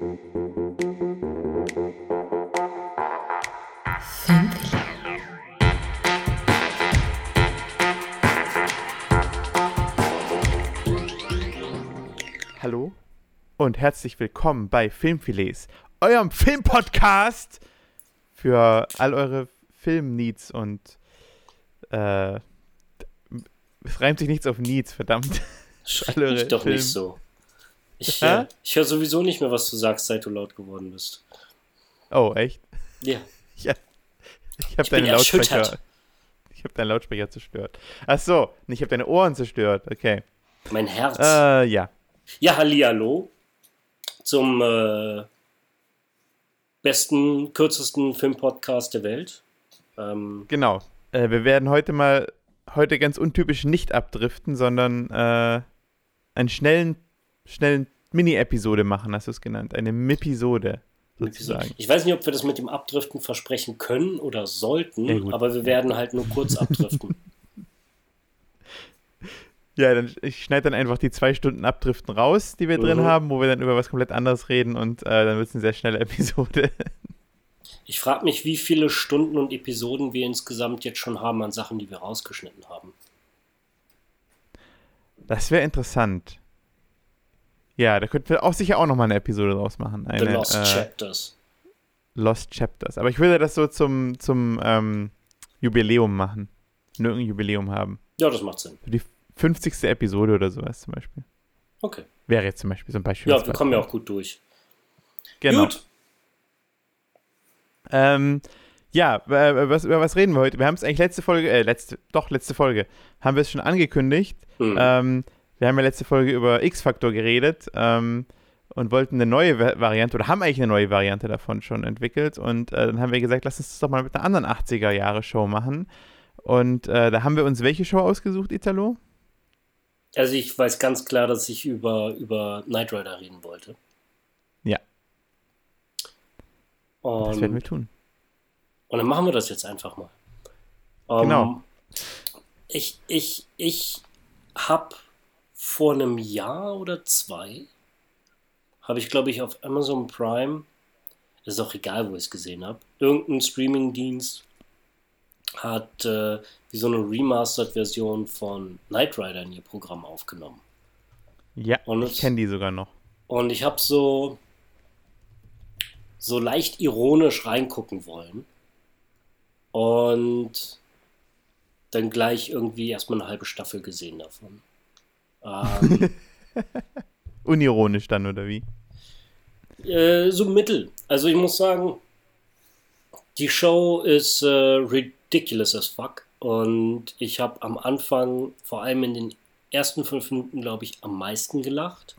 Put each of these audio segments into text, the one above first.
Hallo und herzlich willkommen bei Filmfilets, eurem Filmpodcast für all eure Filmneeds und äh, es reimt sich nichts auf Needs, verdammt. Schreib mich doch Film nicht so. Ich, äh, ich höre sowieso nicht mehr, was du sagst, seit du laut geworden bist. Oh, echt? Ja. ja. Ich habe deine Lautsprecher. Ich habe deinen Lautsprecher zerstört. Ach so, ich habe deine Ohren zerstört. Okay. Mein Herz. Äh, ja. Ja, hallihallo. Zum äh, besten, kürzesten Filmpodcast der Welt. Ähm, genau. Äh, wir werden heute mal, heute ganz untypisch nicht abdriften, sondern äh, einen schnellen, schnellen Mini-Episode machen, hast du es genannt. Eine Mipisode. Sozusagen. Ich weiß nicht, ob wir das mit dem Abdriften versprechen können oder sollten, ja, aber wir werden halt nur kurz abdriften. Ja, dann, ich schneide dann einfach die zwei Stunden Abdriften raus, die wir mhm. drin haben, wo wir dann über was komplett anderes reden und äh, dann wird es eine sehr schnelle Episode. Ich frage mich, wie viele Stunden und Episoden wir insgesamt jetzt schon haben an Sachen, die wir rausgeschnitten haben. Das wäre interessant. Ja, da könnten wir auch sicher auch nochmal eine Episode draus machen. Eine, The Lost äh, Chapters. Lost Chapters. Aber ich würde das so zum, zum ähm, Jubiläum machen. Nur ein Jubiläum haben. Ja, das macht Sinn. Für die 50. Episode oder sowas zum Beispiel. Okay. Wäre jetzt zum Beispiel so ein Beispiel. Ja, wir kommen ja auch gut durch. Genau. Gut. Ähm, ja, was, über was reden wir heute? Wir haben es eigentlich letzte Folge, äh, letzte, doch, letzte Folge, haben wir es schon angekündigt. Mhm. Ähm, wir haben ja letzte Folge über X-Factor geredet ähm, und wollten eine neue Variante oder haben eigentlich eine neue Variante davon schon entwickelt. Und äh, dann haben wir gesagt, lass uns das doch mal mit einer anderen 80er-Jahre-Show machen. Und äh, da haben wir uns welche Show ausgesucht, Italo? Also ich weiß ganz klar, dass ich über, über Knight Rider reden wollte. Ja. Und, das werden wir tun. Und dann machen wir das jetzt einfach mal. Um, genau. Ähm, ich, ich, ich habe vor einem Jahr oder zwei, habe ich, glaube ich, auf Amazon Prime, ist auch egal, wo ich es gesehen habe, irgendein Streaming-Dienst hat äh, wie so eine Remastered-Version von Knight Rider in ihr Programm aufgenommen. Ja, und ich kenne die sogar noch. Und ich habe so so leicht ironisch reingucken wollen und dann gleich irgendwie erstmal eine halbe Staffel gesehen davon. Ähm, Unironisch dann, oder wie? Äh, so mittel. Also ich muss sagen, die Show ist äh, ridiculous as fuck. Und ich habe am Anfang, vor allem in den ersten fünf Minuten, glaube ich, am meisten gelacht.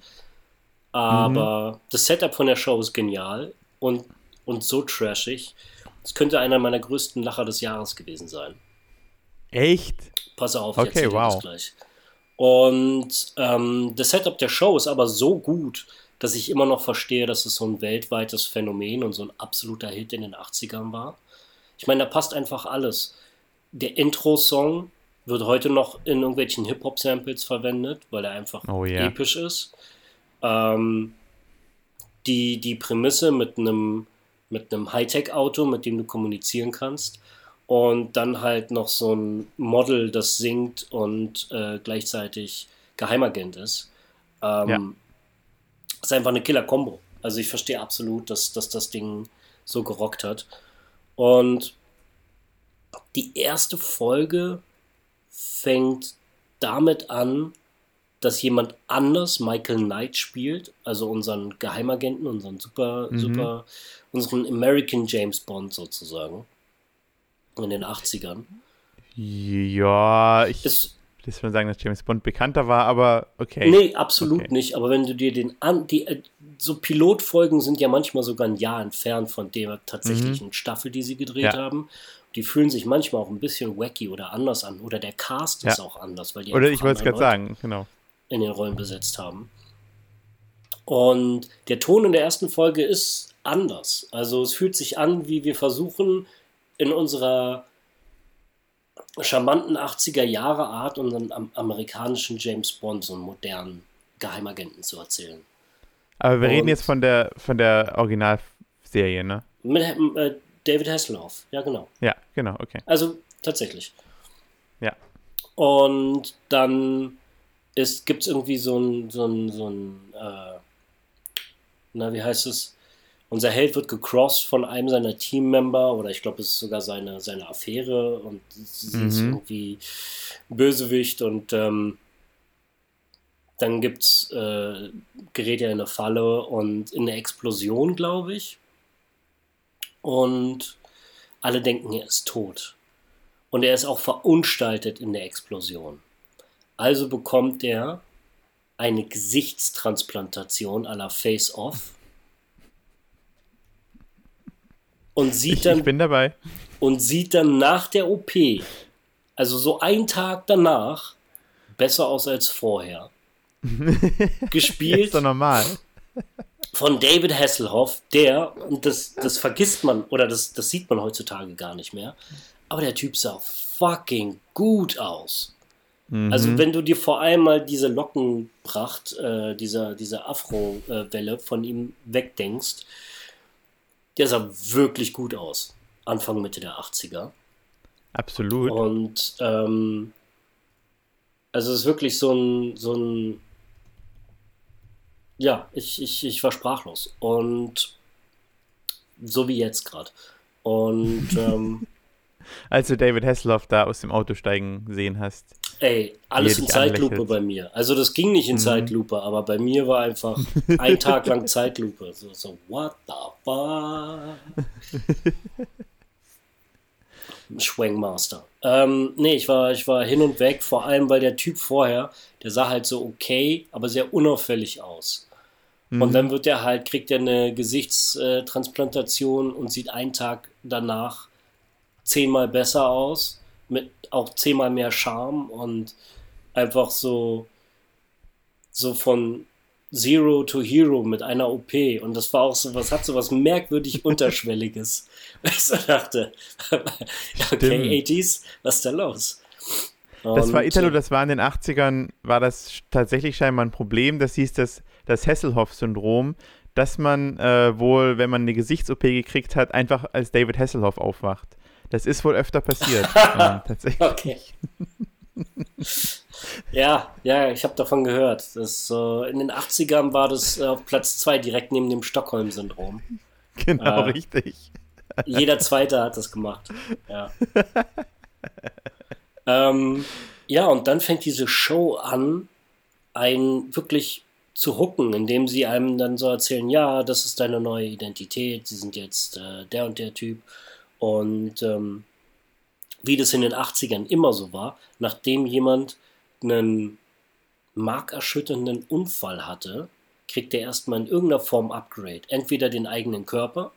Aber mhm. das Setup von der Show ist genial und, und so trashig. Es könnte einer meiner größten Lacher des Jahres gewesen sein. Echt? Pass auf, okay, ich wow. das gleich. Und ähm, das Setup der Show ist aber so gut, dass ich immer noch verstehe, dass es so ein weltweites Phänomen und so ein absoluter Hit in den 80ern war. Ich meine, da passt einfach alles. Der Intro-Song wird heute noch in irgendwelchen Hip-Hop-Samples verwendet, weil er einfach oh, yeah. episch ist. Ähm, die, die Prämisse mit einem mit einem Hightech-Auto, mit dem du kommunizieren kannst. Und dann halt noch so ein Model, das singt und äh, gleichzeitig Geheimagent ist. Ähm, ja. Ist einfach eine Killer-Kombo. Also ich verstehe absolut, dass, dass das Ding so gerockt hat. Und die erste Folge fängt damit an, dass jemand anders Michael Knight spielt, also unseren Geheimagenten, unseren super, mhm. super, unseren American James Bond sozusagen. In den 80ern. Ja, ich will schon sagen, dass James Bond bekannter war, aber okay. Nee, absolut okay. nicht. Aber wenn du dir den an, die, äh, so Pilotfolgen sind ja manchmal sogar ein Jahr entfernt von der tatsächlichen mhm. Staffel, die sie gedreht ja. haben die fühlen sich manchmal auch ein bisschen wacky oder anders an. Oder der Cast ja. ist auch anders, weil die Oder ich wollte es gerade sagen, genau in den Rollen besetzt haben. Und der Ton in der ersten Folge ist anders. Also es fühlt sich an, wie wir versuchen, in unserer charmanten 80er Jahre Art unseren amerikanischen James Bond, so einen modernen Geheimagenten zu erzählen. Aber wir Und- reden jetzt von der, von der Originalserie, ne? Mit äh, David Hasselhoff, ja genau. Ja, genau, okay. Also tatsächlich. Ja. Und dann gibt es irgendwie so ein, so ein, so ein äh, na, wie heißt es? Unser Held wird gecrossed von einem seiner Teammember oder ich glaube, es ist sogar seine, seine Affäre und sie ist Mhm. irgendwie Bösewicht und ähm, dann gibt's, äh, gerät er in eine Falle und in eine Explosion, glaube ich. Und alle denken, er ist tot. Und er ist auch verunstaltet in der Explosion. Also bekommt er eine Gesichtstransplantation à la Face-Off. Und sieht Ich, dann ich bin dabei. und sieht dann nach der OP, also so einen Tag danach, besser aus als vorher. Ist Gespielt doch normal. von David Hasselhoff, der, und das, das vergisst man, oder das, das sieht man heutzutage gar nicht mehr, aber der Typ sah fucking gut aus. Mhm. Also wenn du dir vor allem mal diese Lockenpracht, äh, dieser, diese Afro-Welle von ihm wegdenkst, der sah wirklich gut aus. Anfang, Mitte der 80er. Absolut. Und ähm, also es ist wirklich so ein, so ein ja, ich, ich, ich war sprachlos. Und so wie jetzt gerade. Und ähm, Als du David Hasselhoff da aus dem Auto steigen sehen hast. Ey, alles in Zeitlupe anlächelt. bei mir. Also das ging nicht in Mhm. Zeitlupe, aber bei mir war einfach ein Tag lang Zeitlupe. So, so what the fuck? Schwangmaster. Ähm, nee, ich war, ich war hin und weg, vor allem weil der Typ vorher, der sah halt so okay, aber sehr unauffällig aus. Mhm. Und dann wird er halt, kriegt er eine Gesichtstransplantation und sieht einen Tag danach zehnmal besser aus, mit auch zehnmal mehr Charme und einfach so, so von Zero to Hero mit einer OP. Und das war auch so, was hat so was merkwürdig Unterschwelliges. Ich so dachte, okay, 80s, was ist da los? Das war Und, Italo, äh, das war in den 80ern, war das tatsächlich scheinbar ein Problem. Das hieß das, das Hasselhoff-Syndrom, dass man äh, wohl, wenn man eine Gesichts-OP gekriegt hat, einfach als David Hasselhoff aufwacht. Das ist wohl öfter passiert. ähm, tatsächlich. Okay. ja, ja, ich habe davon gehört. Das, äh, in den 80ern war das äh, auf Platz 2 direkt neben dem Stockholm-Syndrom. Genau, Ah. richtig. Jeder Zweite hat das gemacht. Ja. ähm, ja, und dann fängt diese Show an, einen wirklich zu hooken, indem sie einem dann so erzählen, ja, das ist deine neue Identität, sie sind jetzt äh, der und der Typ. Und ähm, wie das in den 80ern immer so war, nachdem jemand einen markerschütternden Unfall hatte, kriegt er erstmal in irgendeiner Form Upgrade. Entweder den eigenen Körper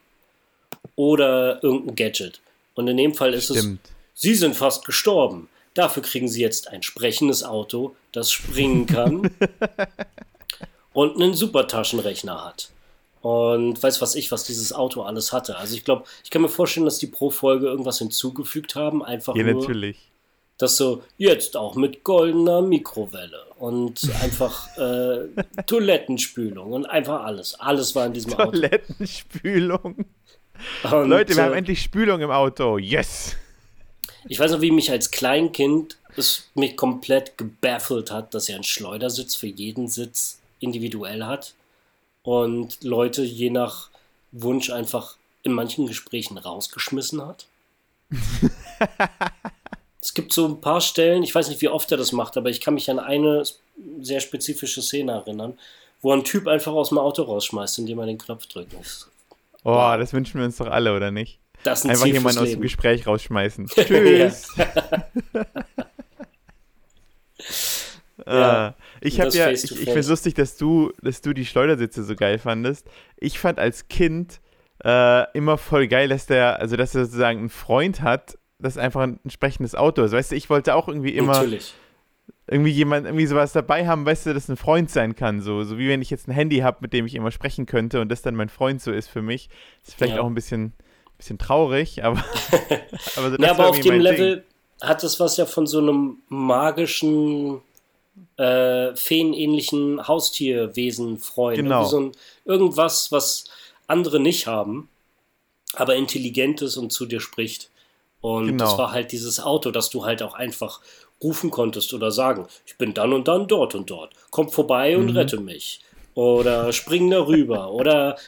oder irgendein Gadget. Und in dem Fall ist es, Stimmt. Sie sind fast gestorben. Dafür kriegen Sie jetzt ein sprechendes Auto, das springen kann und einen Supertaschenrechner hat. Und weiß was ich, was dieses Auto alles hatte. Also ich glaube, ich kann mir vorstellen, dass die pro Folge irgendwas hinzugefügt haben. Einfach Ja, nur, natürlich. das so jetzt auch mit goldener Mikrowelle und einfach äh, Toilettenspülung und einfach alles. Alles war in diesem Auto. Toilettenspülung. Und, Leute, wir äh, haben endlich Spülung im Auto. Yes! Ich weiß noch, wie mich als Kleinkind es mich komplett gebaffelt hat, dass er einen Schleudersitz für jeden Sitz individuell hat und Leute je nach Wunsch einfach in manchen Gesprächen rausgeschmissen hat. es gibt so ein paar Stellen, ich weiß nicht, wie oft er das macht, aber ich kann mich an eine sehr spezifische Szene erinnern, wo ein Typ einfach aus dem Auto rausschmeißt, indem er den Knopf drückt. Oh, das wünschen wir uns doch alle, oder nicht? Ein Einfach jemanden aus dem. Gespräch rausschmeißen. Tschüss! Ja, Äh, ich habe das ja, ich, ich finde es lustig, dass du, dass du die Schleudersitze so geil fandest. Ich fand als Kind äh, immer voll geil, dass der, also dass er sozusagen einen Freund hat, das einfach ein entsprechendes Auto ist. Weißt du, ich wollte auch irgendwie immer Natürlich. irgendwie jemand irgendwie sowas dabei haben, weißt du, das ein Freund sein kann. So, so wie wenn ich jetzt ein Handy habe, mit dem ich immer sprechen könnte und das dann mein Freund so ist für mich. ist vielleicht Ja. auch ein bisschen, bisschen traurig, aber, aber, so, das Ja, aber auf dem Level hat es was ja von so einem magischen äh, feenähnlichen Haustierwesen freuen. Genau. So ein, irgendwas, was andere nicht haben, aber intelligent ist und zu dir spricht. Und Genau. das war halt dieses Auto, dass du halt auch einfach rufen konntest oder sagen, ich bin dann und dann dort und dort. Komm vorbei und rette mich. Oder spring darüber. oder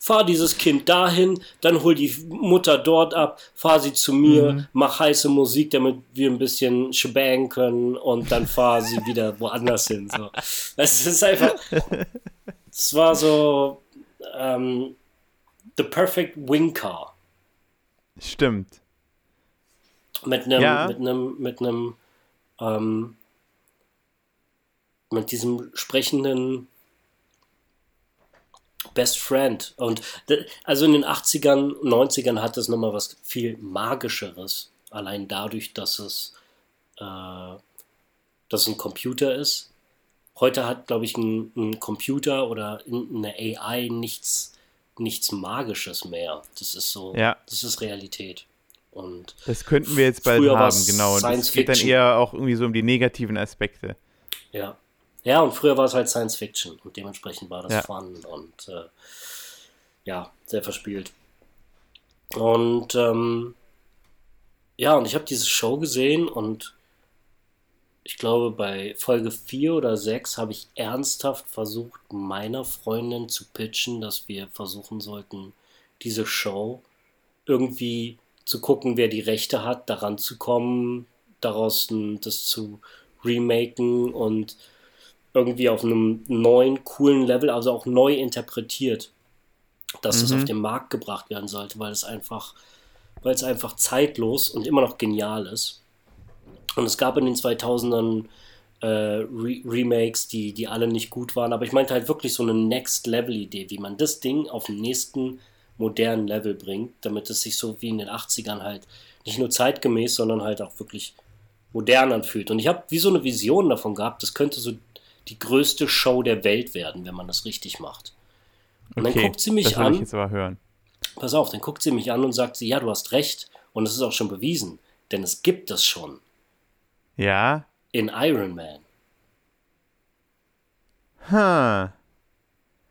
fahr dieses Kind dahin, dann hol die Mutter dort ab, fahr sie zu mir, mach heiße Musik, damit wir ein bisschen shebang können und dann fahr sie wieder woanders hin. So. Es ist einfach, es war so ähm, the perfect wing car Stimmt. mit einem, Ja. mit einem, mit einem, ähm, mit diesem sprechenden Best Friend. Und also in den 80ern, 90ern hat es nochmal was viel Magischeres. Allein dadurch, dass es, äh, dass ein Computer ist. Heute hat, glaube ich, ein, ein Computer oder eine AI nichts, nichts Magisches mehr. Das ist so, Ja. das ist Realität. Und Das könnten wir jetzt bald haben, genau. Und es geht dann eher auch irgendwie so um die negativen Aspekte. Ja. Ja, und früher war es halt Science Fiction und dementsprechend war das Ja. Fun und äh, ja, sehr verspielt. Und ähm, ja, und ich habe diese Show gesehen und ich glaube, bei Folge 4 oder 6 habe ich ernsthaft versucht, meiner Freundin zu pitchen, dass wir versuchen sollten, diese Show irgendwie zu gucken, wer die Rechte hat, daran zu kommen, daraus das zu remaken und irgendwie auf einem neuen, coolen Level, also auch neu interpretiert, dass es Mhm. auf den Markt gebracht werden sollte, weil es einfach, weil es einfach zeitlos und immer noch genial ist. Und es gab in den 2000ern äh, Re Remakes, die, die alle nicht gut waren, aber ich meinte halt wirklich so eine Next-Level-Idee, wie man das Ding auf den nächsten modernen Level bringt, damit es sich so wie in den 80ern halt nicht nur zeitgemäß, sondern halt auch wirklich modern anfühlt. Und ich habe wie so eine Vision davon gehabt, das könnte so die größte Show der Welt werden, wenn man das richtig macht. Und Okay, dann guckt sie mich das will ich an, jetzt aber hören. pass auf, dann guckt sie mich an und sagt sie, ja, du hast recht. Und es ist auch schon bewiesen, denn es gibt es schon Ja? in Iron Man. Huh.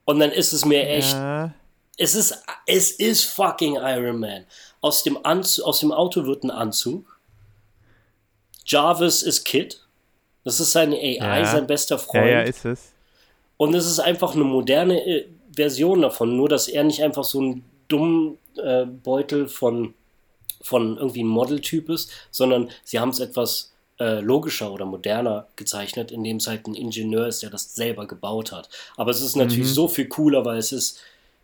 Und dann ist es mir echt, Ja. es ist, es ist fucking Iron Man. Aus dem, Anzug, aus dem Auto wird ein Anzug. Jarvis ist Kid. Das ist seine AI, Ja. sein bester ja, Freund. ja, ist es. Und es ist einfach eine moderne äh, Version davon, nur dass er nicht einfach so ein dummen äh, Beutel von, von irgendwie Modeltyp ist, sondern sie haben es etwas äh, logischer oder moderner gezeichnet, indem es halt ein Ingenieur ist, der das selber gebaut hat. Aber es ist natürlich Mhm. so viel cooler, weil es ist,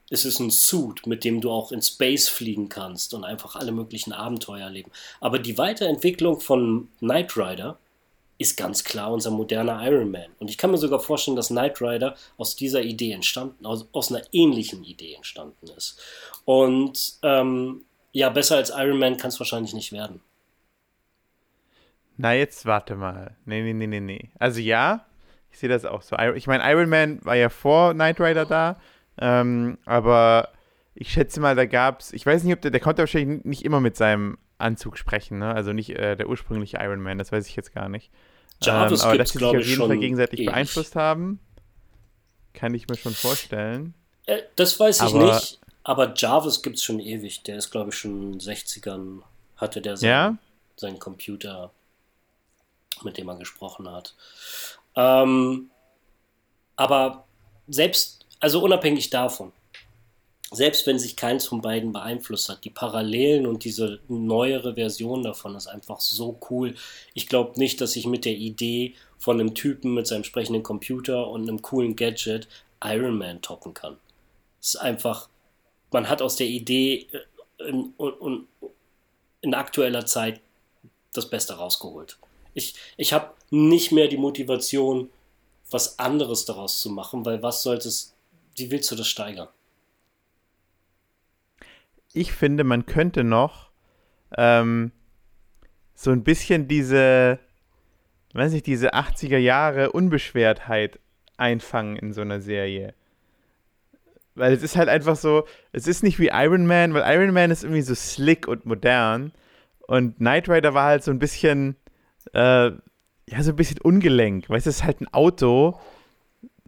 es ist ein Suit, mit dem du auch in Space fliegen kannst und einfach alle möglichen Abenteuer erleben. Aber die Weiterentwicklung von Knight Rider ist ganz klar unser moderner Iron Man. Und ich kann mir sogar vorstellen, dass Knight Rider aus dieser Idee entstanden, aus, aus einer ähnlichen Idee entstanden ist. Und ähm, ja, besser als Iron Man kann es wahrscheinlich nicht werden. Na, jetzt warte mal. Nee, nee, nee, nee, nee. Also ja, ich sehe das auch so. Ich meine, Iron Man war ja vor Knight Rider da, ähm, aber ich schätze mal, da gab es, ich weiß nicht, ob der, der konnte wahrscheinlich nicht immer mit seinem Anzug sprechen, ne? Also nicht äh, der ursprüngliche Iron Man, das weiß ich jetzt gar nicht. Jarvis ähm, aber dass sie sich auf jeden Fall gegenseitig ewig. beeinflusst haben, kann ich mir schon vorstellen. Äh, das weiß ich Aber- nicht, aber Jarvis gibt es schon ewig. Der ist, glaube ich, schon in den 60ern, hatte der seinen, Ja? seinen Computer, mit dem er gesprochen hat. Ähm, aber selbst, also unabhängig davon, selbst wenn sich keins von beiden beeinflusst hat, die Parallelen und diese neuere Version davon ist einfach so cool. Ich glaube nicht, dass ich mit der Idee von einem Typen mit seinem sprechenden Computer und einem coolen Gadget Iron Man toppen kann. Es ist einfach, man hat aus der Idee äh, in, in, in aktueller Zeit das Beste rausgeholt. Ich, ich habe nicht mehr die Motivation, was anderes daraus zu machen, weil was sollte es, wie willst du das steigern? Ich finde, man könnte noch ähm, so ein bisschen diese, weiß ich, diese 80er Jahre Unbeschwertheit einfangen in so einer Serie. Weil es ist halt einfach so, es ist nicht wie Iron Man, weil Iron Man ist irgendwie so slick und modern und Knight Rider war halt so ein bisschen, äh, ja, so ein bisschen ungelenk. Weißt du, es ist halt ein Auto.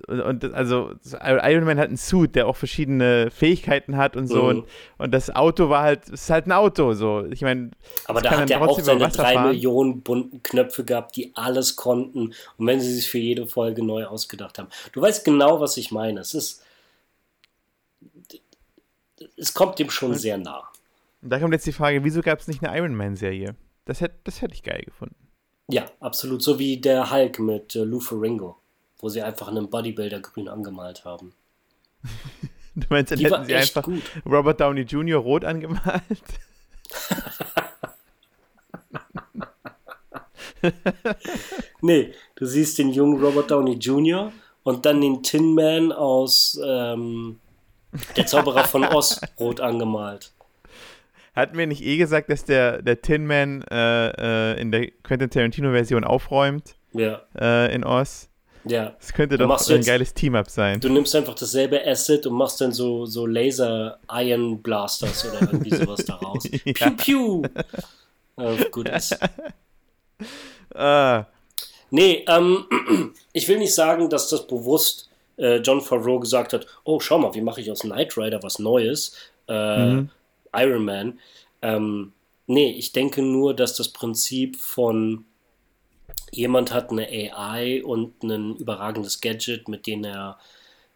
Und, und also Iron Man hat einen Suit, der auch verschiedene Fähigkeiten hat und so. Mhm. Und, und das Auto war halt, es ist halt ein Auto. So. Ich meine, aber da hat er auch seine drei fahren. Millionen bunten Knöpfe gehabt, die alles konnten. Und wenn sie sich für jede Folge neu ausgedacht haben. Du weißt genau, was ich meine. Es ist. Es kommt dem schon sehr nah. Und da kommt jetzt die Frage, wieso gab es nicht eine Iron Man-Serie? Das hätte das hätt ich geil gefunden. Ja, absolut. So wie der Hulk mit äh, Lou Ferringo, wo sie einfach einen Bodybuilder grün angemalt haben. du meinst, dann Die hätten sie einfach gut. Robert Downey Jr. rot angemalt? nee, du siehst den jungen Robert Downey Jr. und dann den Tin Man aus ähm, Der Zauberer von Oz rot angemalt. Hatten wir nicht eh gesagt, dass der, der Tin Man äh, äh, in der Quentin Tarantino-Version aufräumt? Ja. Äh, in Oz? Ja. Das könnte doch ein jetzt, geiles Team-Up sein. Du nimmst einfach dasselbe Asset und machst dann so, so Laser-Iron-Blasters oder irgendwie sowas daraus. ja. Piu, piu. Oh, gut ist. ah. Nee, ähm, ich will nicht sagen, dass das bewusst äh, John Favreau gesagt hat, oh, schau mal, wie mache ich aus Knight Rider was Neues? Äh, mhm. Iron Man. Ähm, nee, ich denke nur, dass das Prinzip von jemand hat eine AI und ein überragendes Gadget, mit dem er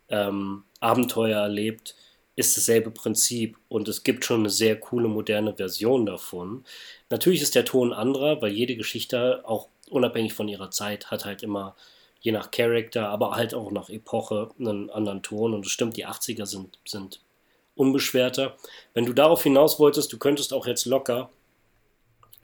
ähm, Abenteuer erlebt, ist dasselbe Prinzip und es gibt schon eine sehr coole moderne Version davon. Natürlich ist der Ton anderer, weil jede Geschichte, auch unabhängig von ihrer Zeit, hat halt immer je nach Charakter, aber halt auch nach Epoche einen anderen Ton und es stimmt, die 80er sind, sind unbeschwerter. Wenn du darauf hinaus wolltest, du könntest auch jetzt locker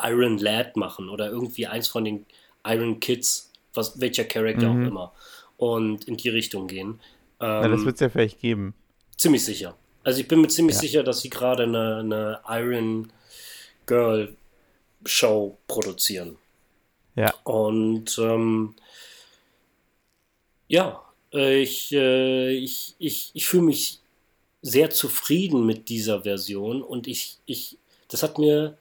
Iron Lad machen oder irgendwie eins von den Iron Kids, was, welcher Charakter mhm. auch immer, und in die Richtung gehen. Ähm, ja, das wird es ja vielleicht geben. Ziemlich sicher. Also ich bin mir ziemlich ja. sicher, dass sie gerade eine, eine Iron Girl Show produzieren. Ja. Und ähm, ja, ich, äh, ich, ich, ich fühle mich sehr zufrieden mit dieser Version und ich, ich, das hat mir,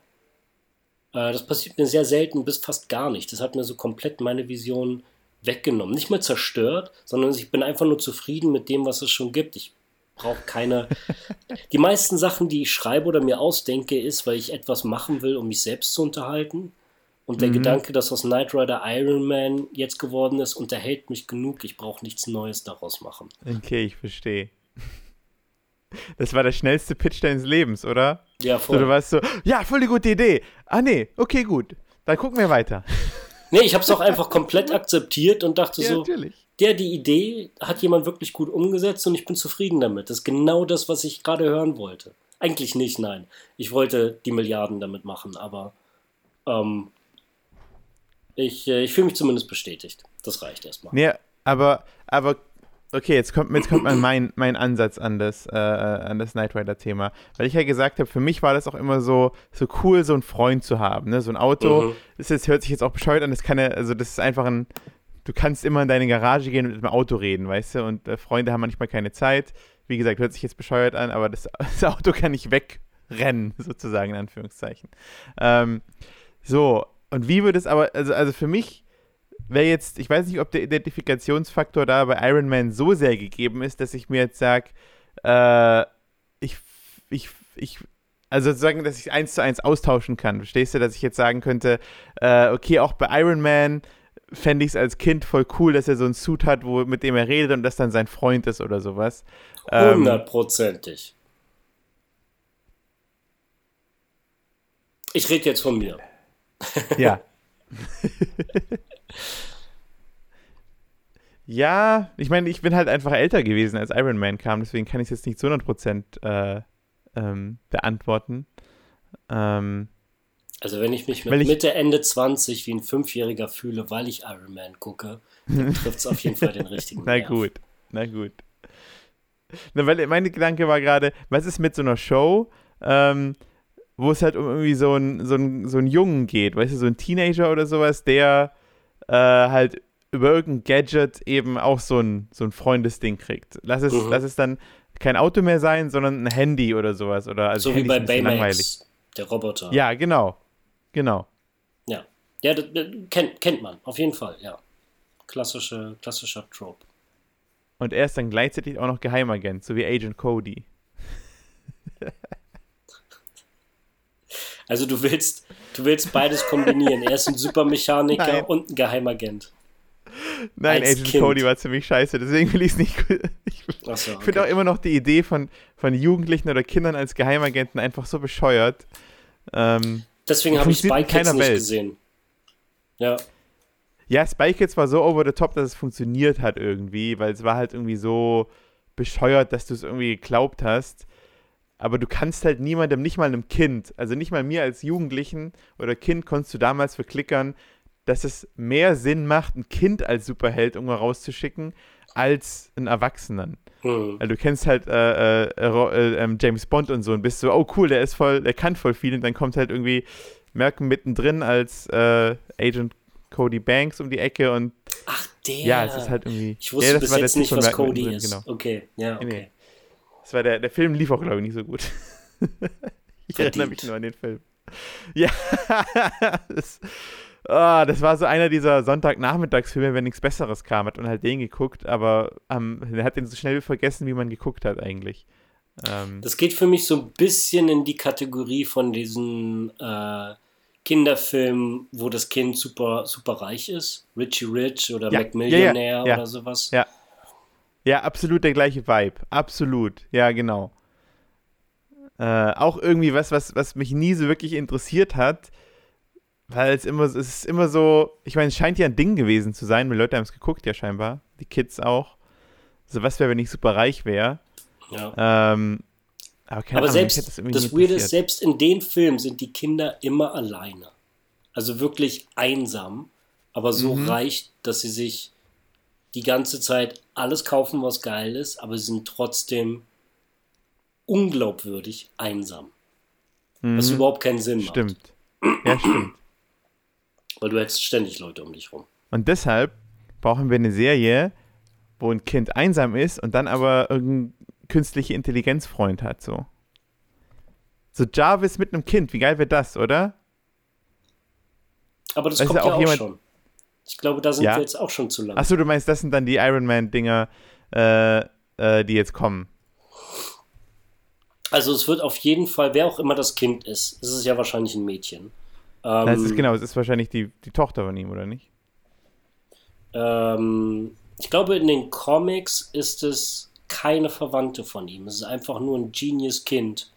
äh, das passiert mir sehr selten bis fast gar nicht. Das hat mir so komplett meine Vision weggenommen. Nicht mehr zerstört, sondern ich bin einfach nur zufrieden mit dem, was es schon gibt. Ich brauche keine. Die meisten Sachen, die ich schreibe oder mir ausdenke, ist, weil ich etwas machen will, um mich selbst zu unterhalten. Und der mhm. Gedanke, dass das Knight Rider Iron Man jetzt geworden ist, unterhält mich genug. Ich brauche nichts Neues daraus machen. Okay, ich verstehe. Das war der schnellste Pitch deines Lebens, oder? Ja, voll. So, du warst so, ja, voll die gute Idee. Ah, nee, okay, gut. Dann gucken wir weiter. Nee, ich habe es auch einfach komplett akzeptiert und dachte ja, so, natürlich. der, die Idee hat jemand wirklich gut umgesetzt und ich bin zufrieden damit. Das ist genau das, was ich gerade hören wollte. Eigentlich nicht, nein. Ich wollte die Milliarden damit machen, aber ähm, ich, äh, ich fühle mich zumindest bestätigt. Das reicht erstmal. Nee, aber, aber Okay, jetzt kommt, jetzt kommt mal mein, mein Ansatz an das, äh, an das Knight Rider-Thema. Weil ich ja gesagt habe, für mich war das auch immer so, so cool, so einen Freund zu haben. Ne? So ein Auto, mhm. das jetzt, hört sich jetzt auch bescheuert an, das kann ja, also das ist einfach ein, du kannst immer in deine Garage gehen und mit dem Auto reden, weißt du? Und äh, Freunde haben manchmal keine Zeit. Wie gesagt, hört sich jetzt bescheuert an, aber das, das Auto kann nicht wegrennen, sozusagen, in Anführungszeichen. Ähm, so, und wie würde es aber, also, also für mich wäre jetzt, ich weiß nicht, ob der Identifikationsfaktor da bei Iron Man so sehr gegeben ist, dass ich mir jetzt sage, äh, ich, ich, ich, also sozusagen, dass ich eins zu eins austauschen kann. Verstehst du, dass ich jetzt sagen könnte, äh, okay, auch bei Iron Man fände ich es als Kind voll cool, dass er so einen Suit hat, wo, mit dem er redet und das dann sein Freund ist oder sowas. Ähm, Hundertprozentig. ich rede jetzt von mir. Ja. ja, ich meine, ich bin halt einfach älter gewesen, als Iron Man kam, deswegen kann ich es jetzt nicht zu 100% äh, ähm, beantworten. Ähm, also wenn ich mich mit ich, Mitte, Ende 20 wie ein Fünfjähriger fühle, weil ich Iron Man gucke, dann trifft es auf jeden Fall den richtigen Na Nerv. gut, na gut. Na, weil mein Gedanke war gerade, was ist mit so einer Show, ähm, wo es halt um irgendwie so einen so so einen Jungen geht, weißt du, so ein Teenager oder sowas, der äh, halt über irgendein Gadget eben auch so ein, so ein Freundesding kriegt. Lass es, mhm. lass es dann kein Auto mehr sein, sondern ein Handy oder sowas. Oder, also so Handy wie bei Baymax, der Roboter. Ja, genau. Genau. Ja. Ja, das, das kennt, kennt man, auf jeden Fall, ja. Klassische, klassischer Trope. Und er ist dann gleichzeitig auch noch Geheimagent, so wie Agent Cody. Also du willst, du willst beides kombinieren. Er ist ein Supermechaniker Nein. und ein Geheimagent. Nein, Als Agent kind. Cody war ziemlich scheiße, deswegen will ich es nicht. Ich, so, okay. ich finde auch immer noch die Idee von, von Jugendlichen oder Kindern als Geheimagenten einfach so bescheuert. Ähm, deswegen habe ich Spy Kids nicht Welt. gesehen. Ja. Ja, Spy Kids war so over the top, dass es funktioniert hat irgendwie, weil es war halt irgendwie so bescheuert, dass du es irgendwie geglaubt hast. Aber du kannst halt niemandem, nicht mal einem Kind, also nicht mal mir als Jugendlichen oder Kind, konntest du damals verklickern, dass es mehr Sinn macht, ein Kind als Superheld irgendwo rauszuschicken, als einen Erwachsenen. Mhm. Also du kennst halt äh, äh, äh, ähm, James Bond und so und bist so, oh cool, der ist voll, der kann voll viel und dann kommt halt irgendwie Merken mittendrin als äh, Agent Cody Banks um die Ecke und Ach, der. Ja, es ist halt irgendwie. Ich wusste ja, bis jetzt nicht, was Cody ist. Genau. Okay, ja, okay. Nee. Das war der, der Film lief auch, glaube ich, nicht so gut. ich Verdient. erinnere mich nur an den Film. Ja, das, oh, das war so einer dieser Sonntagnachmittagsfilme, wenn nichts Besseres kam, hat man halt den geguckt, aber ähm, er hat den so schnell vergessen, wie man geguckt hat eigentlich. Ähm, das geht für mich so ein bisschen in die Kategorie von diesen äh, Kinderfilmen, wo das Kind super, super reich ist. Richie Rich oder ja, McMillionaire ja, ja, oder sowas. Ja. Ja, absolut der gleiche Vibe. Absolut. Ja, genau. Äh, auch irgendwie was, was, was mich nie so wirklich interessiert hat, weil es immer, es ist immer so, ich meine, es scheint ja ein Ding gewesen zu sein, weil Leute haben es geguckt ja scheinbar, die Kids auch. So was wäre, wenn ich super reich wäre. Ja. Ähm, aber, aber Ahnung, selbst das, das Weirde ist, selbst in den Filmen sind die Kinder immer alleine. Also wirklich einsam, aber so mhm. reich, dass sie sich die ganze Zeit alles kaufen, was geil ist, aber sie sind trotzdem unglaubwürdig einsam. Mhm. Was überhaupt keinen Sinn macht. Stimmt. Ja, stimmt. Weil du hättest ständig Leute um dich rum. Und deshalb brauchen wir eine Serie, wo ein Kind einsam ist und dann aber irgendein künstliche Intelligenzfreund hat, so. So Jarvis mit einem Kind, wie geil wäre das, oder? Aber das weißt kommt ja auch, auch schon. Ich glaube, da sind ja? wir jetzt auch schon zu lang. Achso, du meinst, das sind dann die Iron Man-Dinger, äh, äh, die jetzt kommen. Also es wird auf jeden Fall, wer auch immer das Kind ist, es ist ja wahrscheinlich ein Mädchen. Ähm, das ist genau, es ist wahrscheinlich die, die Tochter von ihm, oder nicht? Ähm, ich glaube, in den Comics ist es keine Verwandte von ihm. Es ist einfach nur ein Genius-Kind.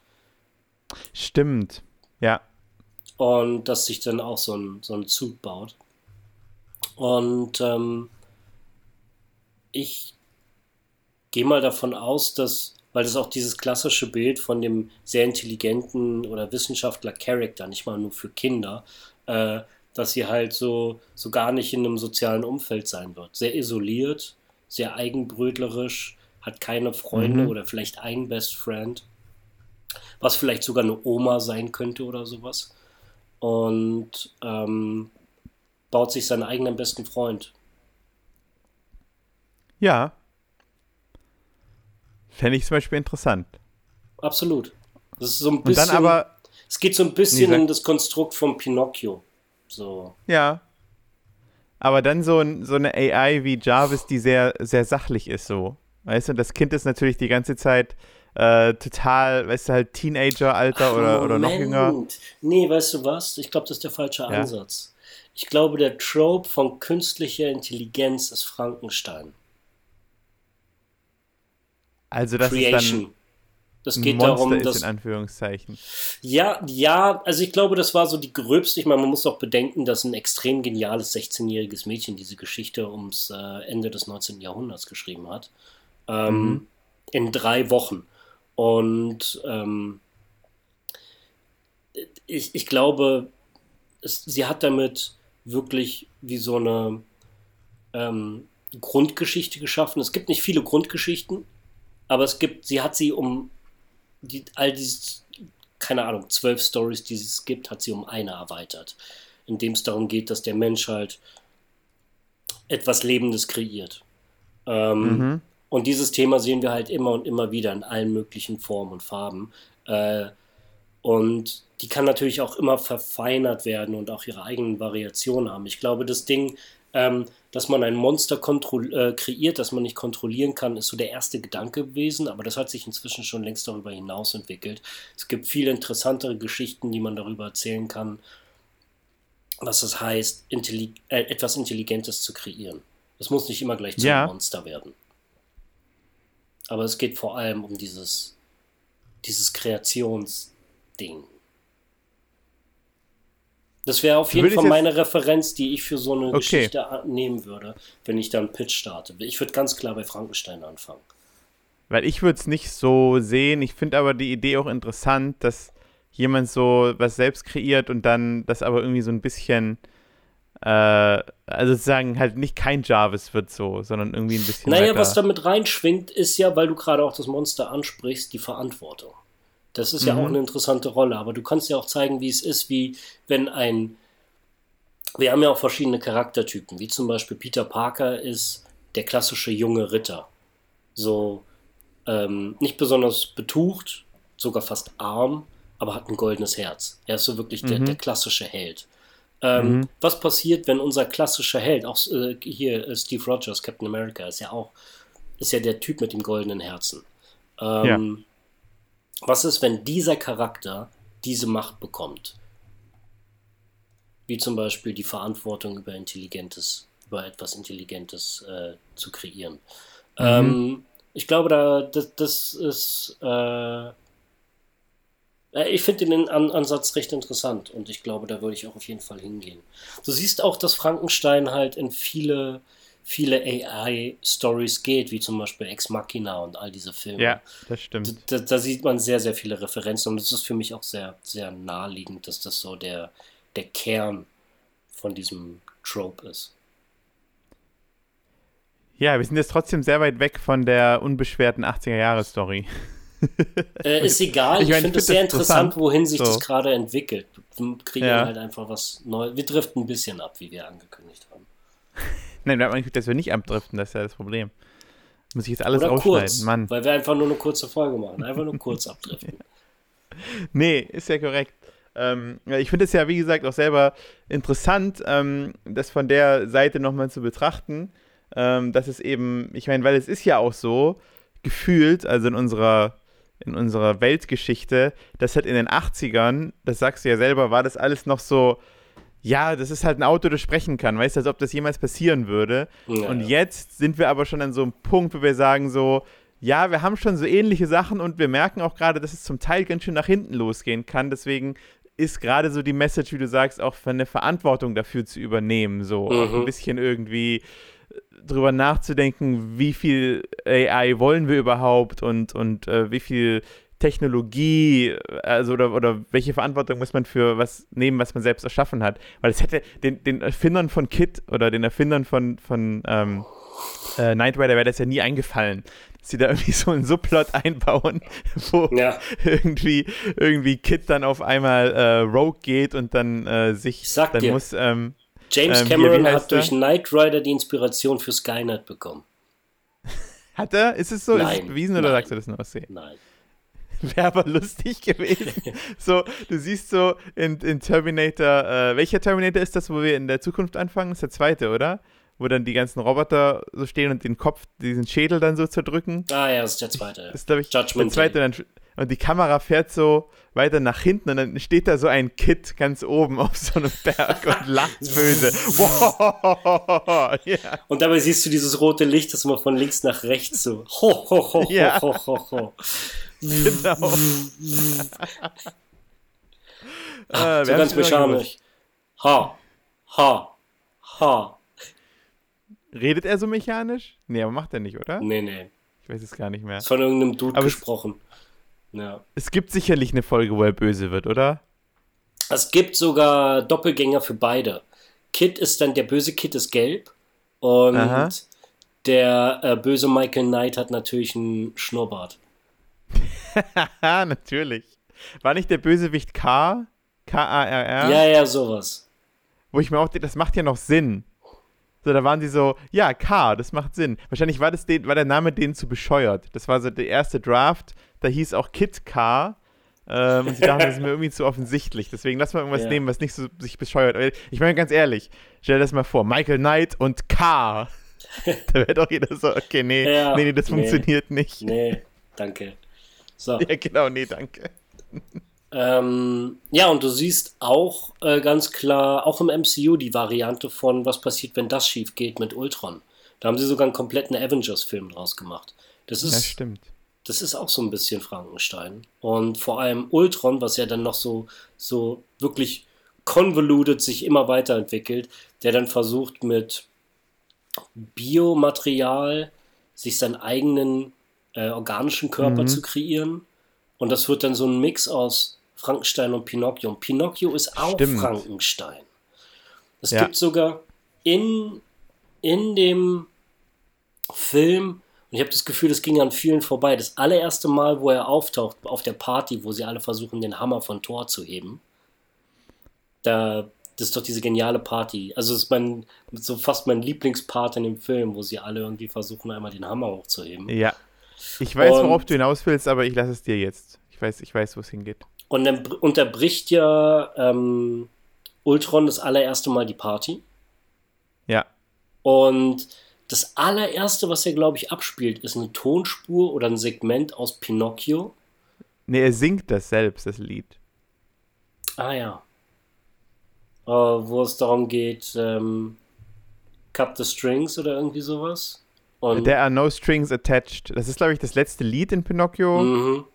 Stimmt, ja. Und dass sich dann auch so ein, so ein Zug baut. Und ähm, ich gehe mal davon aus, dass, weil das auch dieses klassische Bild von dem sehr intelligenten oder Wissenschaftler-Charakter, nicht mal nur für Kinder, äh, dass sie halt so, so gar nicht in einem sozialen Umfeld sein wird. Sehr isoliert, sehr eigenbrötlerisch, hat keine Freunde mhm. oder vielleicht einen Best Friend, was vielleicht sogar eine Oma sein könnte oder sowas. Und ähm, baut sich seinen eigenen besten Freund. Ja. Fände ich zum Beispiel interessant. Absolut. Das ist so ein bisschen. Und dann aber, es geht so ein bisschen nee, in das Konstrukt von Pinocchio. So. Ja. Aber dann so, so eine AI wie Jarvis, die sehr, sehr sachlich ist, so. Weißt du, das Kind ist natürlich die ganze Zeit äh, total, weißt du, halt Teenager-Alter oder, oder noch jünger. Nee, weißt du was? Ich glaube, das ist der falsche Ansatz. Ich glaube, der Trope von künstlicher Intelligenz ist Frankenstein. Also das Creation. ist dann das geht Monster darum, dass in Anführungszeichen. Ja, ja, also ich glaube, das war so die gröbste. Ich meine, man muss auch bedenken, dass ein extrem geniales 16-jähriges Mädchen diese Geschichte ums äh, Ende des 19. Jahrhunderts geschrieben hat ähm, mhm. in drei Wochen. Und ähm, ich, ich glaube, es, sie hat damit wirklich wie so eine ähm, Grundgeschichte geschaffen. Es gibt nicht viele Grundgeschichten, aber es gibt, sie hat sie um die, all diese, keine Ahnung, zwölf Stories, die es gibt, hat sie um eine erweitert. In dem es darum geht, dass der Mensch halt etwas Lebendes kreiert. Ähm, mhm. Und dieses Thema sehen wir halt immer und immer wieder in allen möglichen Formen und Farben. Äh, Und die kann natürlich auch immer verfeinert werden und auch ihre eigenen Variationen haben. Ich glaube, das Ding, ähm, dass man ein Monster äh, kreiert, das man nicht kontrollieren kann, ist so der erste Gedanke gewesen, aber das hat sich inzwischen schon längst darüber hinaus entwickelt. Es gibt viele interessantere Geschichten, die man darüber erzählen kann, was es heißt, intelli äh, etwas Intelligentes zu kreieren. Es muss nicht immer gleich zu ja. einem Monster werden. Aber es geht vor allem um dieses, dieses Kreationsding. Das wäre auf jeden Fall meine Referenz, die ich für so eine okay. Geschichte nehmen würde, wenn ich da einen Pitch starte. Ich würde ganz klar bei Frankenstein anfangen. Weil ich würde es nicht so sehen. Ich finde aber die Idee auch interessant, dass jemand so was selbst kreiert und dann das aber irgendwie so ein bisschen, äh, also sozusagen halt nicht kein Jarvis wird so, sondern irgendwie ein bisschen. Naja, weiter. was damit reinschwingt, ist ja, weil du gerade auch das Monster ansprichst, die Verantwortung. Das ist mhm. ja auch mhm. eine interessante Rolle, aber du kannst ja auch zeigen, wie es ist, wie wenn ein. Wir haben ja auch verschiedene Charaktertypen, wie zum Beispiel Peter Parker ist der klassische junge Ritter. So ähm, nicht besonders betucht, sogar fast arm, aber hat ein goldenes Herz. Er ist so wirklich mhm. der, der, klassische Held. Ähm, mhm. Was passiert, wenn unser klassischer Held, auch äh, hier äh, Steve Rogers, Captain America, ist ja auch, ist ja der Typ mit dem goldenen Herzen. Ähm, ja. Was ist, wenn dieser Charakter diese Macht bekommt? Wie zum Beispiel die Verantwortung über Intelligentes, über etwas Intelligentes äh, zu kreieren. Mhm. Ähm, ich glaube, da, das, das ist. Äh, äh ich finde den Ansatz recht interessant und ich glaube, da würde ich auch auf jeden Fall hingehen. Du siehst auch, dass Frankenstein halt in viele viele AI-Stories geht, wie zum Beispiel Ex Machina und all diese Filme. Ja, das stimmt. Da, da, sieht man sehr, sehr viele Referenzen und es ist für mich auch sehr, sehr naheliegend, dass das so der, der Kern von diesem Trope ist. Ja, wir sind jetzt trotzdem sehr weit weg von der unbeschwerten 80er-Jahre-Story. Äh, ist egal, ich, ich finde es sehr interessant, wohin sich so. das gerade entwickelt. Wir kriegen ja. halt einfach was Neues. Wir driften ein bisschen ab, wie wir angekündigt haben. Nein, wir haben dass wir nicht abdriften, das ist ja das Problem. Muss ich jetzt alles Oder rausschneiden, kurz, Mann. Weil wir einfach nur eine kurze Folge machen. Einfach nur kurz abdriften. nee, ist ja korrekt. Ähm, ich finde es ja, wie gesagt, auch selber interessant, ähm, das von der Seite nochmal zu betrachten. Ähm, dass es eben, ich meine, weil es ist ja auch so, gefühlt, also in unserer, in unserer Weltgeschichte, dass halt in den 80ern, das sagst du ja selber, war das alles noch so, ja, das ist halt ein Auto, das sprechen kann, weißt du, als ob das jemals passieren würde. Ja, und jetzt sind wir aber schon an so einem Punkt, wo wir sagen so, ja, wir haben schon so ähnliche Sachen und wir merken auch gerade, dass es zum Teil ganz schön nach hinten losgehen kann. Deswegen ist gerade so die Message, wie du sagst, auch für eine Verantwortung dafür zu übernehmen, so mhm. ein bisschen irgendwie äh, drüber nachzudenken, wie viel AI wollen wir überhaupt und, und äh, wie viel Technologie, also oder, oder welche Verantwortung muss man für was nehmen, was man selbst erschaffen hat. Weil es hätte den, den Erfindern von Kit oder den Erfindern von, von ähm, äh, Knight Rider wäre das ja nie eingefallen, dass sie da irgendwie so einen Subplot einbauen, wo ja. irgendwie, irgendwie Kit dann auf einmal äh, Rogue geht und dann äh, sich dann dir, muss. Ähm, James ähm, Cameron hat durch Knight Rider die Inspiration für Skynet bekommen. Hat er? Ist es so? Nein, ist es bewiesen oder nein, sagst du das nur aus? Nein. wäre aber lustig gewesen. so, du siehst so in, in Terminator, äh, welcher Terminator ist das, wo wir in der Zukunft anfangen? Ist der zweite, oder? Wo dann die ganzen Roboter so stehen und den Kopf, diesen Schädel dann so zerdrücken. Ah ja, das ist der zweite. Das ist, glaube ich, Judgment der zweite. Dann, und die Kamera fährt so weiter nach hinten und dann steht da so ein Kid ganz oben auf so einem Berg und lacht böse. Wow, yeah. Und dabei siehst du dieses rote Licht, das immer von links nach rechts so. Ho, ho, ho, ja. ho, ho, ho. Genau. ah, so ganz mechanisch. Ha, ha, ha. Redet er so mechanisch? Nee, aber macht er nicht, oder? Nee, nee. Ich weiß es gar nicht mehr. Ist von irgendeinem Dude aber gesprochen. Es, ja. es gibt sicherlich eine Folge, wo er böse wird, oder? Es gibt sogar Doppelgänger für beide. Kid ist dann, der böse Kid ist gelb und Aha. der äh, böse Michael Knight hat natürlich einen Schnurrbart. Natürlich. War nicht der Bösewicht K? K-A-R-R? Ja, ja, sowas. Wo ich mir auch, das macht ja noch Sinn. So, da waren sie so, ja, K, das macht Sinn. Wahrscheinlich war, das den, war der Name denen zu bescheuert. Das war so der erste Draft, da hieß auch Kit K. Ähm, und sie dachten, das ist mir irgendwie zu offensichtlich. Deswegen lass mal irgendwas ja. nehmen, was nicht so sich bescheuert. Ich meine ganz ehrlich, stell dir das mal vor, Michael Knight und K. da wäre doch jeder so, okay, nee, ja, nee, nee, das nee, funktioniert nicht. Nee, danke. So. Ja, genau, nee, danke. Ähm, ja, und du siehst auch äh, ganz klar, auch im MCU, die Variante von, was passiert, wenn das schief geht mit Ultron. Da haben sie sogar einen kompletten Avengers-Film draus gemacht. Das ist, ja, stimmt. Das ist auch so ein bisschen Frankenstein. Und vor allem Ultron, was ja dann noch so, so wirklich convoluted sich immer weiterentwickelt, der dann versucht mit Biomaterial sich seinen eigenen äh, organischen Körper mhm. zu kreieren. Und das wird dann so ein Mix aus Frankenstein und Pinocchio. Und Pinocchio ist auch Stimmt. Frankenstein. Es ja. gibt sogar in, in dem Film, ich habe das Gefühl, das ging an vielen vorbei, das allererste Mal, wo er auftaucht auf der Party, wo sie alle versuchen, den Hammer von Thor zu heben. Da, das ist doch diese geniale Party. Also es ist mein, so fast mein Lieblingspart in dem Film, wo sie alle irgendwie versuchen, einmal den Hammer hochzuheben. Ja. Ich weiß, und, worauf du hinaus willst, aber ich lasse es dir jetzt. Ich weiß, ich weiß, wo es hingeht. Und dann unterbricht ja ähm, Ultron das allererste Mal die Party. Ja. Und das allererste, was er, glaube ich, abspielt, ist eine Tonspur oder ein Segment aus Pinocchio. Nee, er singt das selbst, das Lied. Ah ja. Uh, wo es darum geht, ähm, Cut the Strings oder irgendwie sowas. Und There are no strings attached. Das ist, glaube ich, das letzte Lied in Pinocchio. Mhm.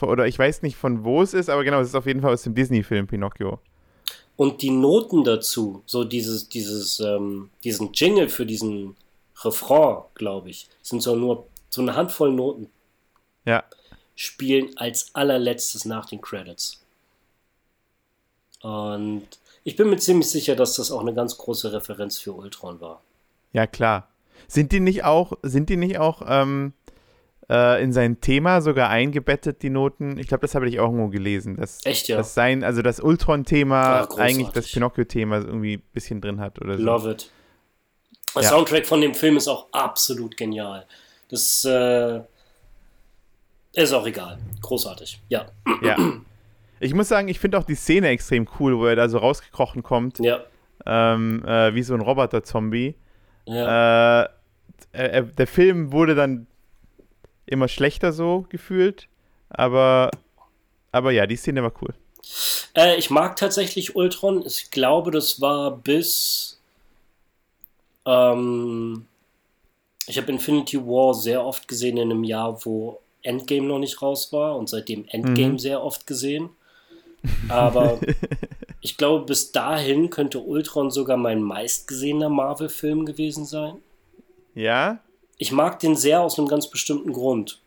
Oder ich weiß nicht, von wo es ist, aber genau, es ist auf jeden Fall aus dem Disney-Film Pinocchio. Und die Noten dazu, so dieses, dieses, ähm, diesen Jingle für diesen Refrain, glaube ich, sind so nur so eine Handvoll Noten. Ja. Spielen als allerletztes nach den Credits. Und ich bin mir ziemlich sicher, dass das auch eine ganz große Referenz für Ultron war. Ja, klar. Sind die nicht auch, sind die nicht auch ähm, äh, in sein Thema sogar eingebettet, die Noten? Ich glaube, das habe ich auch irgendwo gelesen. Dass, Echt, ja? Dass sein, also das Ultron-Thema eigentlich das Pinocchio-Thema irgendwie ein bisschen drin hat oder so. Love it. Der ja. Soundtrack von dem Film ist auch absolut genial. Das äh, ist auch egal. Großartig, ja. Ja. Ich muss sagen, ich finde auch die Szene extrem cool, wo er da so rausgekrochen kommt. Ja. Ähm, äh, wie so ein Roboter-Zombie. Ja. Äh, äh, der Film wurde dann immer schlechter so gefühlt, aber, aber ja, die Szene war cool. Äh, ich mag tatsächlich Ultron. Ich glaube, das war bis. Ähm, ich habe Infinity War sehr oft gesehen in einem Jahr, wo Endgame noch nicht raus war und seitdem Endgame mhm. sehr oft gesehen. Aber ich glaube, bis dahin könnte Ultron sogar mein meistgesehener Marvel-Film gewesen sein. Ja? Ich mag den sehr aus einem ganz bestimmten Grund.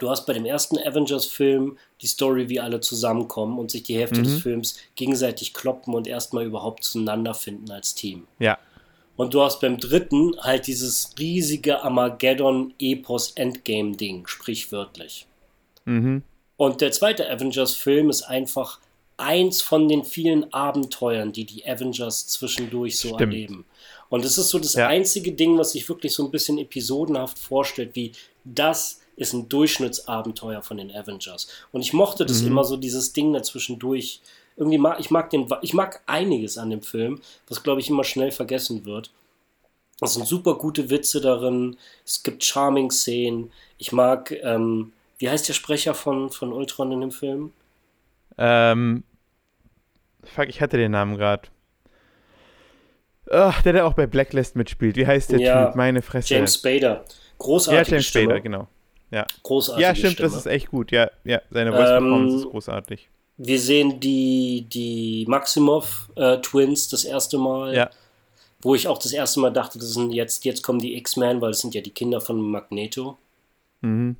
Du hast bei dem ersten Avengers-Film die Story, wie alle zusammenkommen und sich die Hälfte mhm. des Films gegenseitig kloppen und erstmal überhaupt zueinander finden als Team. Ja. Und du hast beim dritten halt dieses riesige Armageddon-Epos-Endgame-Ding, sprichwörtlich. Mhm. Und der zweite Avengers-Film ist einfach eins von den vielen Abenteuern, die die Avengers zwischendurch so Stimmt. erleben. Und es ist so das ja. einzige Ding, was sich wirklich so ein bisschen episodenhaft vorstellt, wie das ist ein Durchschnittsabenteuer von den Avengers. Und ich mochte das mhm. immer so, dieses Ding dazwischendurch. Irgendwie mag ich mag den, ich mag einiges an dem Film, was glaube ich immer schnell vergessen wird. Es sind super gute Witze darin. Es gibt charming Szenen. Ich mag, ähm, wie heißt der Sprecher von, von Ultron in dem Film? Ähm, fuck, ich hatte den Namen gerade. Ach, der, der auch bei Blacklist mitspielt. Wie heißt der ja, Typ? Meine Fresse. James Spader. Großartig. Ja, James Stimme. Spader, genau. Ja. Großartig. Ja, stimmt, Stimme. das ist echt gut. Ja, ja seine Voice Performance ähm, ist großartig. Wir sehen die, die Maximoff-Twins äh, das erste Mal. Ja. Wo ich auch das erste Mal dachte, das sind jetzt, jetzt kommen die X-Men, weil das sind ja die Kinder von Magneto. Mhm.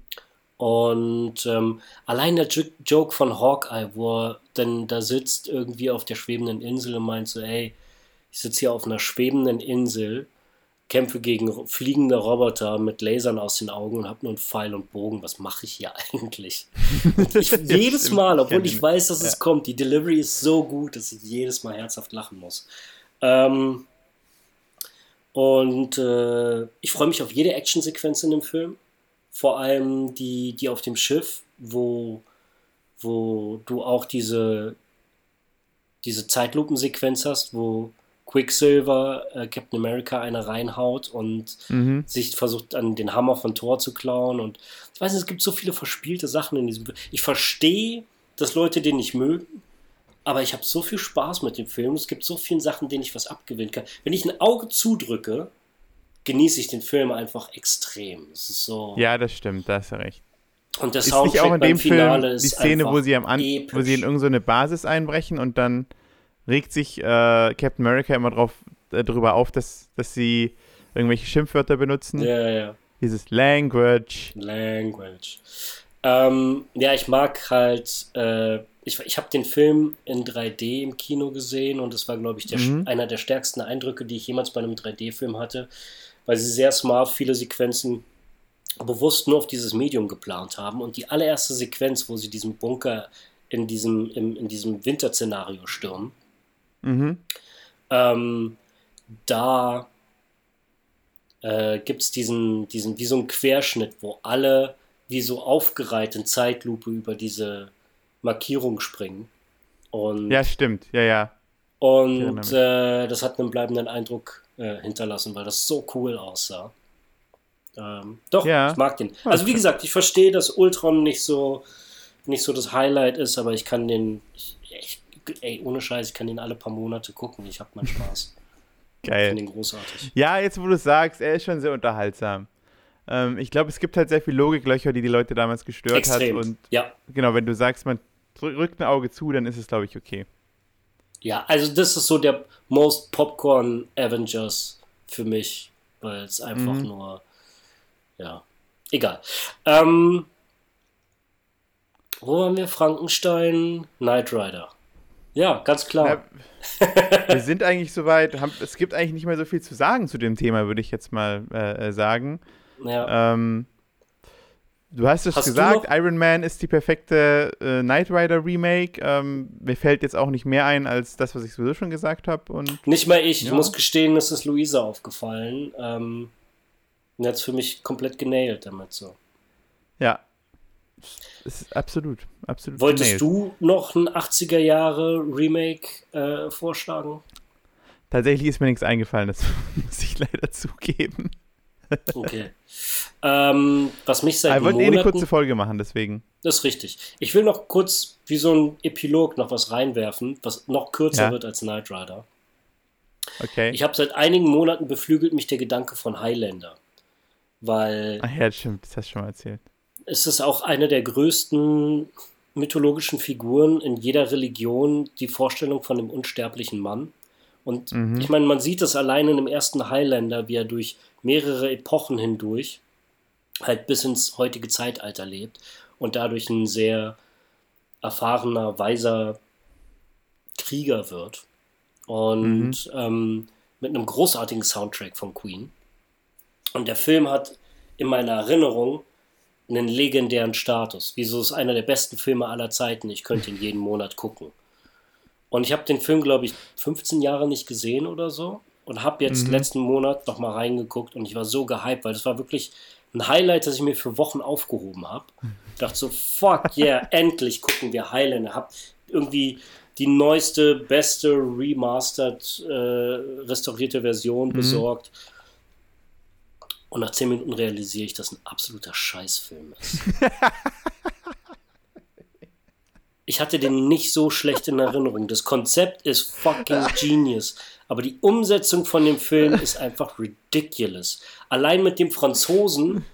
Und ähm, allein der J Joke von Hawkeye, wo er dann da sitzt irgendwie auf der schwebenden Insel und meint so, ey, ich sitze hier auf einer schwebenden Insel, kämpfe gegen fliegende Roboter mit Lasern aus den Augen und habe nur einen Pfeil und Bogen. Was mache ich hier eigentlich? Ich, jedes Mal, obwohl ich weiß, dass es kommt, die Delivery ist so gut, dass ich jedes Mal herzhaft lachen muss. Ähm, und äh, ich freue mich auf jede Actionsequenz in dem Film. Vor allem die, die auf dem Schiff, wo, wo du auch diese, diese Zeitlupensequenz hast, wo Quicksilver äh, Captain America eine reinhaut und Mhm. sich versucht an den Hammer von Thor zu klauen und ich weiß nicht, es gibt so viele verspielte Sachen in diesem Film. Ich verstehe, dass Leute den nicht mögen, aber ich habe so viel Spaß mit dem Film. Es gibt so viele Sachen, denen ich was abgewinnen kann. Wenn ich ein Auge zudrücke, genieße ich den Film einfach extrem. Es ist so. Ja, das stimmt, da hast du recht. Und der Ist Soundtrack nicht auch in beim dem Finale Film die Szene, wo sie, am An episch. wo sie in irgendeine Basis einbrechen und dann regt sich äh, Captain America immer drauf, äh, darüber auf, dass, dass sie irgendwelche Schimpfwörter benutzen? Ja, ja. Dieses Language. Language. Ähm, ja, ich mag halt, äh, ich, ich habe den Film in 3D im Kino gesehen und das war, glaube ich, der, Mhm. einer der stärksten Eindrücke, die ich jemals bei einem 3D-Film hatte, weil sie sehr smart viele Sequenzen bewusst nur auf dieses Medium geplant haben und die allererste Sequenz, wo sie diesen Bunker in diesem, im, in diesem Winterszenario stürmen, Mhm. ähm, da äh, gibt es diesen, diesen, wie so einen Querschnitt, wo alle wie so aufgereiht in Zeitlupe über diese Markierung springen. Und, Ja, stimmt. Ja, ja. Und äh, das hat einen bleibenden Eindruck äh, hinterlassen, weil das so cool aussah. Ähm, doch, Ja. ich mag den. Also wie gesagt, ich verstehe, dass Ultron nicht so nicht so das Highlight ist, aber ich kann den, ich, ich, ey, ohne Scheiß, ich kann den alle paar Monate gucken. Ich habe meinen Spaß. Ich Geil. finde den großartig. Ja, jetzt wo du es sagst, er ist schon sehr unterhaltsam. Ähm, ich glaube, es gibt halt sehr viele Logiklöcher, die die Leute damals gestört Extrem. hat. Und Ja, genau, wenn du sagst, man rückt ein Auge zu, dann ist es, glaube ich, okay. ja, also das ist so der Most Popcorn Avengers für mich, weil es einfach Mhm. nur, ja, egal. Ähm, wo waren wir? Frankenstein, Knight Rider. Ja, ganz klar. Na, wir sind eigentlich soweit, haben, es gibt eigentlich nicht mehr so viel zu sagen zu dem Thema, würde ich jetzt mal äh, äh, sagen. Ja. Ähm, du hast es Hast gesagt, Iron Man ist die perfekte äh, Knight Rider Remake. Ähm, mir fällt jetzt auch nicht mehr ein als das, was ich sowieso schon gesagt habe. Nicht mal ich. Ich Ja. muss gestehen, es ist Luisa aufgefallen. Ähm, und hat es für mich komplett genailt damit so. ja, es ist absolut, absolut. Wolltest genailt. du noch ein 80er Jahre Remake äh, vorschlagen? Tatsächlich ist mir nichts eingefallen, das muss ich leider zugeben. Okay. ähm, was mich seit wir wollten eh eine kurze Folge machen, deswegen. Das ist richtig. Ich will noch kurz wie so ein Epilog noch was reinwerfen, was noch kürzer Ja. wird als Knight Rider. Okay. Ich habe seit einigen Monaten beflügelt mich der Gedanke von Highlander. Weil Ach ja, stimmt, das hast du schon mal erzählt. Es ist auch eine der größten mythologischen Figuren in jeder Religion, die Vorstellung von dem unsterblichen Mann. Und Mhm. ich meine, man sieht es allein in dem ersten Highlander, wie er durch mehrere Epochen hindurch halt bis ins heutige Zeitalter lebt und dadurch ein sehr erfahrener, weiser Krieger wird. Und ähm, mit einem großartigen Soundtrack von Queen. Und der Film hat in meiner Erinnerung einen legendären Status. Wieso ist einer der besten Filme aller Zeiten? Ich könnte ihn jeden Monat gucken. Und ich habe den Film, glaube ich, 15 Jahre nicht gesehen oder so. Und habe jetzt Mhm. letzten Monat noch mal reingeguckt und ich war so gehypt, weil das war wirklich ein Highlight, das ich mir für Wochen aufgehoben habe. Ich dachte so, fuck yeah, endlich gucken wir Highlander. Hab irgendwie die neueste, beste, remastered, äh, restaurierte Version besorgt. Und nach 10 Minuten realisiere ich, dass ein absoluter Scheißfilm ist. Ich hatte den nicht so schlecht in Erinnerung. Das Konzept ist fucking genius. Aber die Umsetzung von dem Film ist einfach ridiculous. Allein mit dem Franzosen,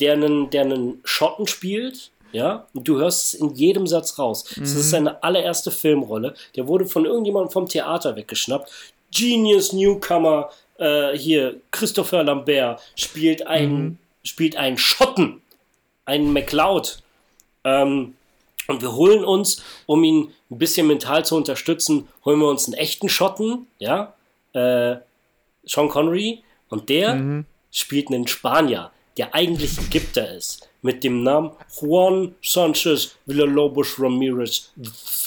der einen, der einen Schotten spielt, ja, und du hörst es in jedem Satz raus. Das ist seine allererste Filmrolle. Der wurde von irgendjemandem vom Theater weggeschnappt. Genius Newcomer, äh, hier, Christopher Lambert spielt einen, spielt einen Schotten, einen McLeod. Ähm, und wir holen uns, um ihn ein bisschen mental zu unterstützen, holen wir uns einen echten Schotten, ja, äh, Sean Connery, und der spielt einen Spanier, der eigentlich Ägypter ist, mit dem Namen Juan Sanchez Villalobos Ramirez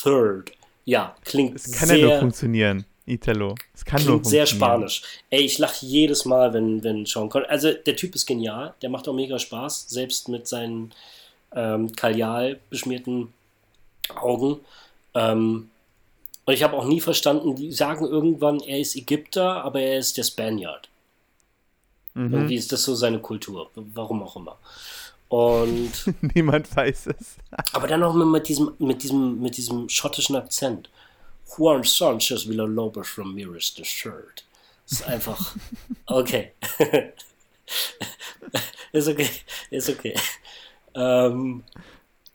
III. Ja, klingt Es kann ja nur sehr, funktionieren, Italo. Es kann nur klingt sehr funktionieren. spanisch. Ey, ich lache jedes Mal, wenn, wenn Sean Connery, also der Typ ist genial, der macht auch mega Spaß, selbst mit seinen ähm, Kaljal beschmierten Augen. Ähm, und ich habe auch nie verstanden, die sagen irgendwann, er ist Ägypter, aber er ist der Spaniard. Mhm. Irgendwie ist das so seine Kultur, warum auch immer. Und niemand weiß es. aber dann noch mit diesem, mit diesem, mit diesem schottischen Akzent. Juan Sanchez Villalobos from Mir is the shirt. Das ist einfach okay. ist okay, ist okay. Ähm,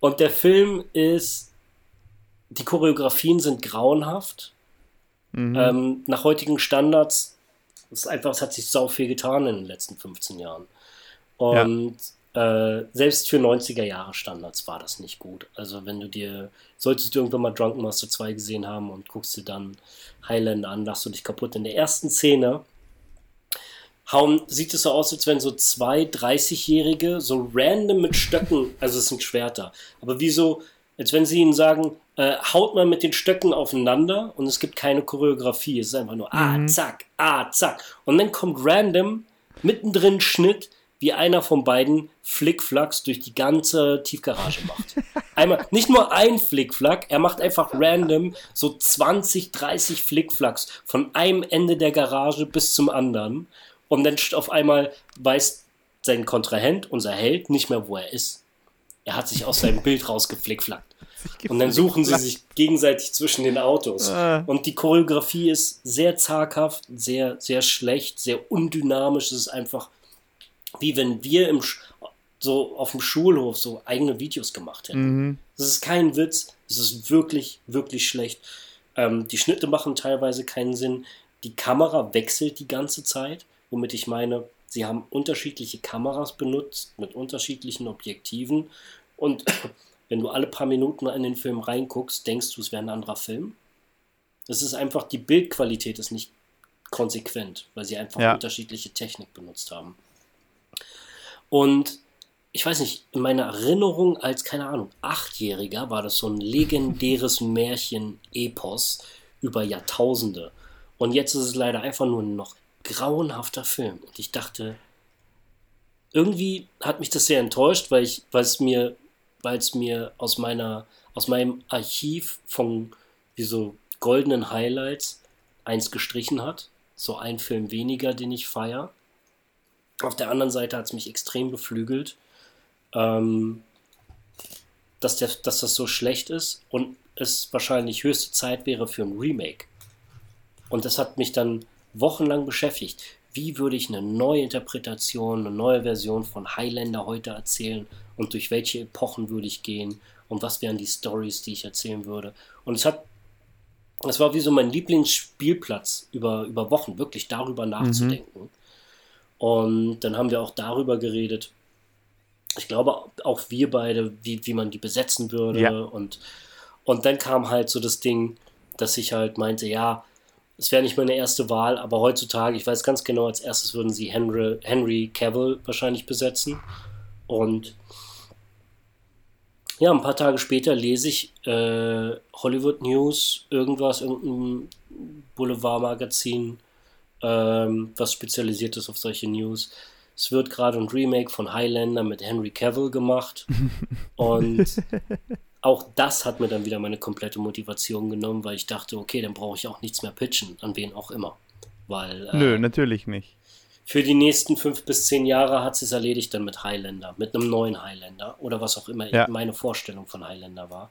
und der Film ist, die Choreografien sind grauenhaft. Mhm. Ähm, nach heutigen Standards ist einfach, es hat sich sau viel getan in den letzten 15 Jahren. Und ja. Äh, selbst für 90er Jahre Standards war das nicht gut. Also wenn du dir, solltest du irgendwann mal Drunken Master 2 gesehen haben und guckst dir dann Highlander an, lachst du dich kaputt. In der ersten Szene hauen, sieht es so aus, als wenn so zwei 30-Jährige so random mit Stöcken, also es sind Schwerter, aber wie so, als wenn sie ihnen sagen, äh, haut mal mit den Stöcken aufeinander und es gibt keine Choreografie. Es ist einfach nur ah, mhm. zack, ah, zack. Und dann kommt random mittendrin Schnitt, wie einer von beiden Flickflacks durch die ganze Tiefgarage macht. Einmal, nicht nur ein Flickflack, er macht einfach random so 20, 30 Flickflacks von einem Ende der Garage bis zum anderen. Und dann auf einmal weiß sein Kontrahent, unser Held, nicht mehr, wo er ist. Er hat sich aus seinem Bild rausgeflickflackt. Und dann suchen sie sich gegenseitig zwischen den Autos. Ah. Und die Choreografie ist sehr zaghaft, sehr, sehr schlecht, sehr undynamisch. Es ist einfach wie wenn wir im, so auf dem Schulhof so eigene Videos gemacht hätten. Mhm. Das ist kein Witz. Es ist wirklich, wirklich schlecht. Ähm, die Schnitte machen teilweise keinen Sinn. Die Kamera wechselt die ganze Zeit womit ich meine, sie haben unterschiedliche Kameras benutzt mit unterschiedlichen Objektiven und wenn du alle paar Minuten in den Film reinguckst, denkst du, es wäre ein anderer Film. Es ist einfach, die Bildqualität ist nicht konsequent, weil sie einfach ja. unterschiedliche Technik benutzt haben. Und ich weiß nicht, in meiner Erinnerung als, keine Ahnung, Achtjähriger war das so ein legendäres Märchen-Epos über Jahrtausende. Und jetzt ist es leider einfach nur noch grauenhafter Film. Und ich dachte, irgendwie hat mich das sehr enttäuscht, weil ich, weil es mir, weil es mir aus meiner, aus meinem Archiv von wie so goldenen Highlights eins gestrichen hat. So ein Film weniger, den ich feiere. Auf der anderen Seite hat es mich extrem beflügelt, ähm, dass, der, dass das so schlecht ist und es wahrscheinlich höchste Zeit wäre für ein Remake. Und das hat mich dann wochenlang beschäftigt. Wie würde ich eine neue Interpretation, eine neue Version von Highlander heute erzählen und durch welche Epochen würde ich gehen und was wären die Stories, die ich erzählen würde. Und es hat, es war wie so mein Lieblingsspielplatz über, über Wochen, wirklich darüber nachzudenken. Mhm. Und dann haben wir auch darüber geredet. Ich glaube, auch wir beide, wie, wie man die besetzen würde. Ja. Und, und dann kam halt so das Ding, dass ich halt meinte, ja, es wäre nicht meine erste Wahl, aber heutzutage, ich weiß ganz genau, als erstes würden sie Henry, Henry Cavill wahrscheinlich besetzen. Und ja, ein paar Tage später lese ich äh, Hollywood News, irgendwas, irgendein Boulevardmagazin, ähm, was spezialisiert ist auf solche News. Es wird gerade ein Remake von Highlander mit Henry Cavill gemacht. und auch das hat mir dann wieder meine komplette Motivation genommen, weil ich dachte, okay, dann brauche ich auch nichts mehr pitchen, an wen auch immer. Weil, äh, Nö, natürlich nicht. Für die nächsten fünf bis zehn Jahre hat es erledigt dann mit Highlander, mit einem neuen Highlander oder was auch immer ja. meine Vorstellung von Highlander war.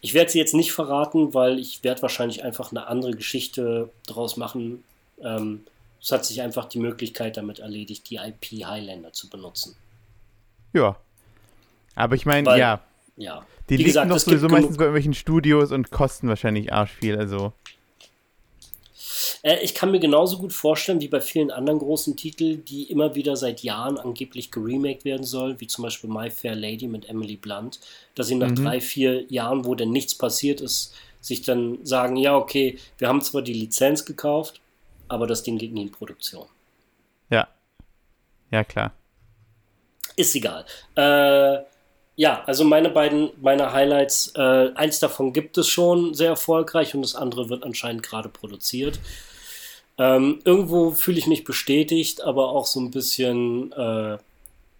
Ich werde sie jetzt nicht verraten, weil ich werde wahrscheinlich einfach eine andere Geschichte draus machen. Ähm, es hat sich einfach die Möglichkeit damit erledigt, die IP Highlander zu benutzen. Ja. Aber ich meine, ja, ja. Die Wie liegen gesagt, doch sowieso meistens bei irgendwelchen Studios und kosten wahrscheinlich arsch viel, also. Äh, ich kann mir genauso gut vorstellen, wie bei vielen anderen großen Titeln, die immer wieder seit Jahren angeblich geremaked werden sollen, wie zum Beispiel My Fair Lady mit Emily Blunt, dass sie nach mhm. drei, vier Jahren, wo denn nichts passiert ist, sich dann sagen, ja, okay, wir haben zwar die Lizenz gekauft, aber das Ding geht nie in Produktion. Ja. Ja, klar. Ist egal. Äh, ja, also meine beiden, meine Highlights, äh, eins davon gibt es schon sehr erfolgreich und das andere wird anscheinend gerade produziert. Ähm, irgendwo fühle ich mich bestätigt, aber auch so ein bisschen, äh,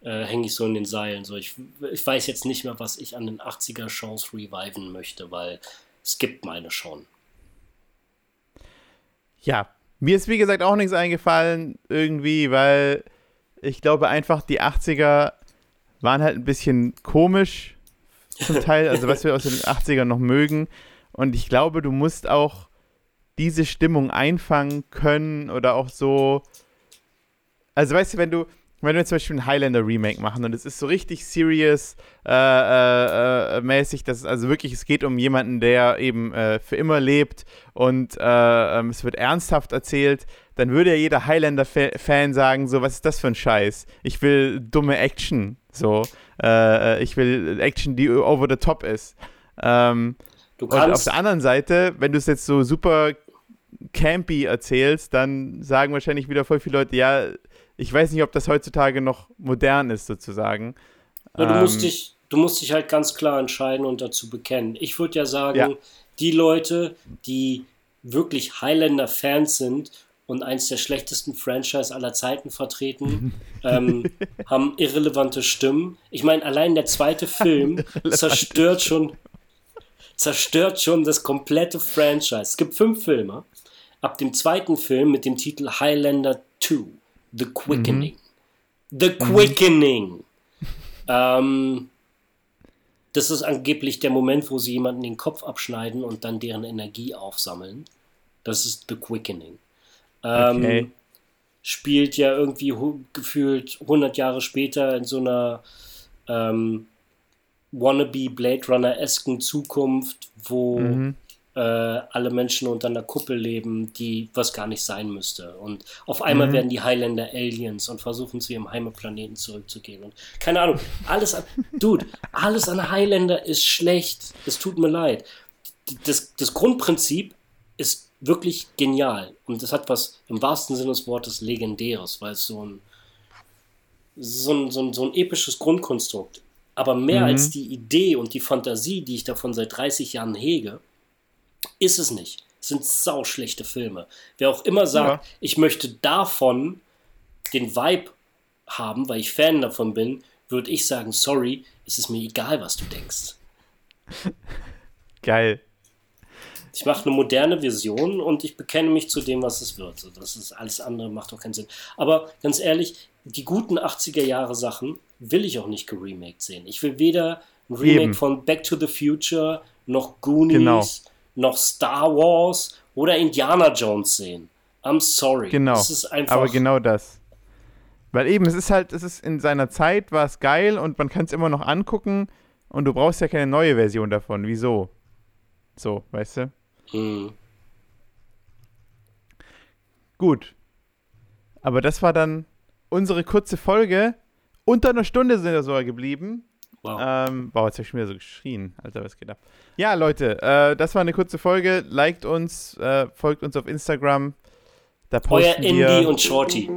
äh, hänge ich so in den Seilen. So, ich, ich weiß jetzt nicht mehr, was ich an den 80er-Shows reviven möchte, weil es gibt meine schon. Ja, mir ist wie gesagt auch nichts eingefallen, irgendwie, weil ich glaube einfach, die 80er waren halt ein bisschen komisch zum Teil, also was wir aus den 80ern noch mögen. Und ich glaube, du musst auch diese Stimmung einfangen können oder auch so. Also weißt du, wenn du, wenn wir zum Beispiel ein Highlander Remake machen und es ist so richtig serious äh, äh, äh, mäßig, dass es also wirklich, es geht um jemanden, der eben äh, für immer lebt und äh, ähm, es wird ernsthaft erzählt, dann würde ja jeder Highlander-Fan sagen, so, was ist das für ein Scheiß? Ich will dumme Action, so. Äh, ich will Action, die over the top ist. Ähm, und auf der anderen Seite, wenn du es jetzt so super campy erzählst, dann sagen wahrscheinlich wieder voll viele Leute, ja, ich weiß nicht, ob das heutzutage noch modern ist, sozusagen. Ja, du, musst ähm, dich, du musst dich halt ganz klar entscheiden und dazu bekennen. Ich würde ja sagen, ja. die Leute, die wirklich Highlander-Fans sind und eins der schlechtesten Franchise aller Zeiten vertreten, ähm, haben irrelevante Stimmen. Ich meine, allein der zweite Film zerstört schon, zerstört schon das komplette Franchise. Es gibt fünf Filme. Ab dem zweiten Film mit dem Titel Highlander 2 The Quickening. Mhm. The Quickening. Mhm. Ähm, das ist angeblich der Moment, wo sie jemanden den Kopf abschneiden und dann deren Energie aufsammeln. Das ist The Quickening. Ähm, okay. Spielt ja irgendwie gefühlt 100 Jahre später in so einer ähm, wannabe Blade Runner-esken Zukunft, wo mhm äh, alle Menschen unter einer Kuppel leben, die was gar nicht sein müsste. Und auf einmal mhm. werden die Highlander Aliens und versuchen zu ihrem Heimatplaneten zurückzugehen. Und keine Ahnung, alles an, Dude, alles an Highlander ist schlecht. Es tut mir leid. Das, das Grundprinzip ist wirklich genial. Und das hat was im wahrsten Sinne des Wortes Legendäres, weil es so ein, so ein, so ein, so ein episches Grundkonstrukt. Aber mehr mhm. als die Idee und die Fantasie, die ich davon seit 30 Jahren hege, ist es nicht. Es sind sauschlechte Filme. Wer auch immer sagt, ja. ich möchte davon den Vibe haben, weil ich Fan davon bin, würde ich sagen, sorry, es ist mir egal, was du denkst. Geil. Ich mache eine moderne Vision und ich bekenne mich zu dem, was es wird. Das ist alles andere macht auch keinen Sinn. Aber ganz ehrlich, die guten 80er Jahre Sachen will ich auch nicht geremaked sehen. Ich will weder ein Remake Eben. von Back to the Future noch Goonies genau noch Star Wars oder Indiana Jones sehen. I'm sorry. Genau. Das ist einfach aber genau das. Weil eben, es ist halt, es ist in seiner Zeit war es geil und man kann es immer noch angucken und du brauchst ja keine neue Version davon. Wieso? So, weißt du? Hm. Gut. Aber das war dann unsere kurze Folge. Unter einer Stunde sind wir sogar geblieben. Wow. Ähm, wow, jetzt habe ich mir so geschrien. Alter, was geht ab? Ja, Leute, äh, das war eine kurze Folge. Liked uns, äh, folgt uns auf Instagram. Da posten Euer Indie und Shorty.